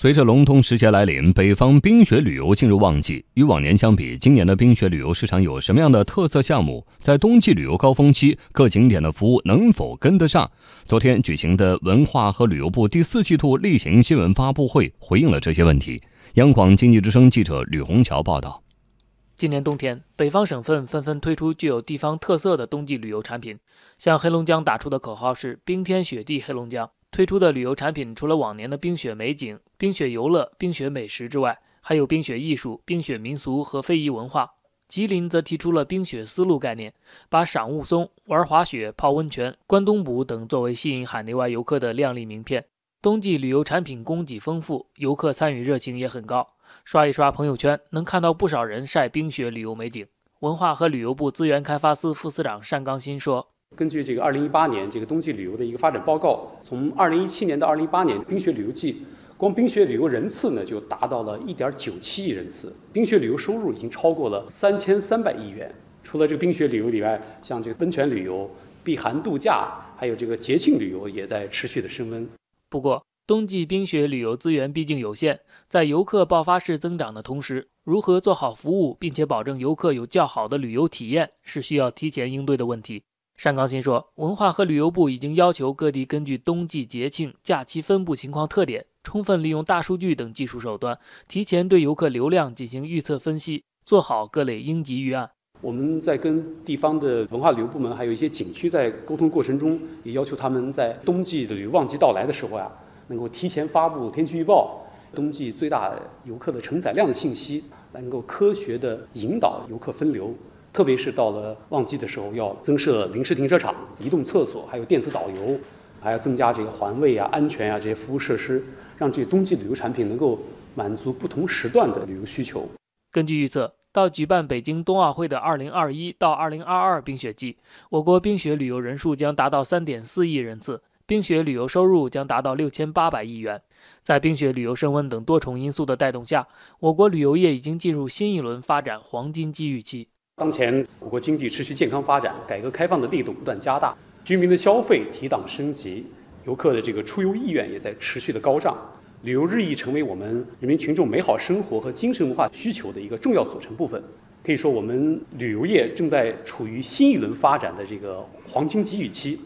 随着隆冬时节来临，北方冰雪旅游进入旺季。与往年相比，今年的冰雪旅游市场有什么样的特色项目？在冬季旅游高峰期，各景点的服务能否跟得上？昨天举行的文化和旅游部第四季度例行新闻发布会回应了这些问题。央广经济之声记者吕红桥报道：今年冬天，北方省份纷纷推出具有地方特色的冬季旅游产品，像黑龙江打出的口号是“冰天雪地黑龙江”。推出的旅游产品除了往年的冰雪美景、冰雪游乐、冰雪美食之外，还有冰雪艺术、冰雪民俗和非遗文化。吉林则提出了冰雪丝路概念，把赏雾凇、玩滑雪、泡温泉、关东补等作为吸引海内外游客的亮丽名片。冬季旅游产品供给丰富，游客参与热情也很高。刷一刷朋友圈，能看到不少人晒冰雪旅游美景。文化和旅游部资源开发司副司长单刚新说。根据这个二零一八年这个冬季旅游的一个发展报告，从二零一七年到二零一八年，冰雪旅游季光冰雪旅游人次呢就达到了一点九七亿人次，冰雪旅游收入已经超过了三千三百亿元。除了这个冰雪旅游以外，像这个温泉旅游、避寒度假，还有这个节庆旅游也在持续的升温。不过，冬季冰雪旅游资源毕竟有限，在游客爆发式增长的同时，如何做好服务，并且保证游客有较好的旅游体验，是需要提前应对的问题。单刚新说，文化和旅游部已经要求各地根据冬季节庆假期分布情况特点，充分利用大数据等技术手段，提前对游客流量进行预测分析，做好各类应急预案。我们在跟地方的文化旅游部门，还有一些景区在沟通过程中，也要求他们在冬季的旅游旺季到来的时候呀，能够提前发布天气预报，冬季最大游客的承载量的信息，能够科学的引导游客分流。特别是到了旺季的时候，要增设临时停车场、移动厕所，还有电子导游，还要增加这个环卫啊、安全啊这些服务设施，让这些冬季旅游产品能够满足不同时段的旅游需求。根据预测，到举办北京冬奥会的2021到2022冰雪季，我国冰雪旅游人数将达到3.4亿人次，冰雪旅游收入将达到6800亿元。在冰雪旅游升温等多重因素的带动下，我国旅游业已经进入新一轮发展黄金机遇期。当前，我国经济持续健康发展，改革开放的力度不断加大，居民的消费提档升级，游客的这个出游意愿也在持续的高涨，旅游日益成为我们人民群众美好生活和精神文化需求的一个重要组成部分。可以说，我们旅游业正在处于新一轮发展的这个黄金机遇期。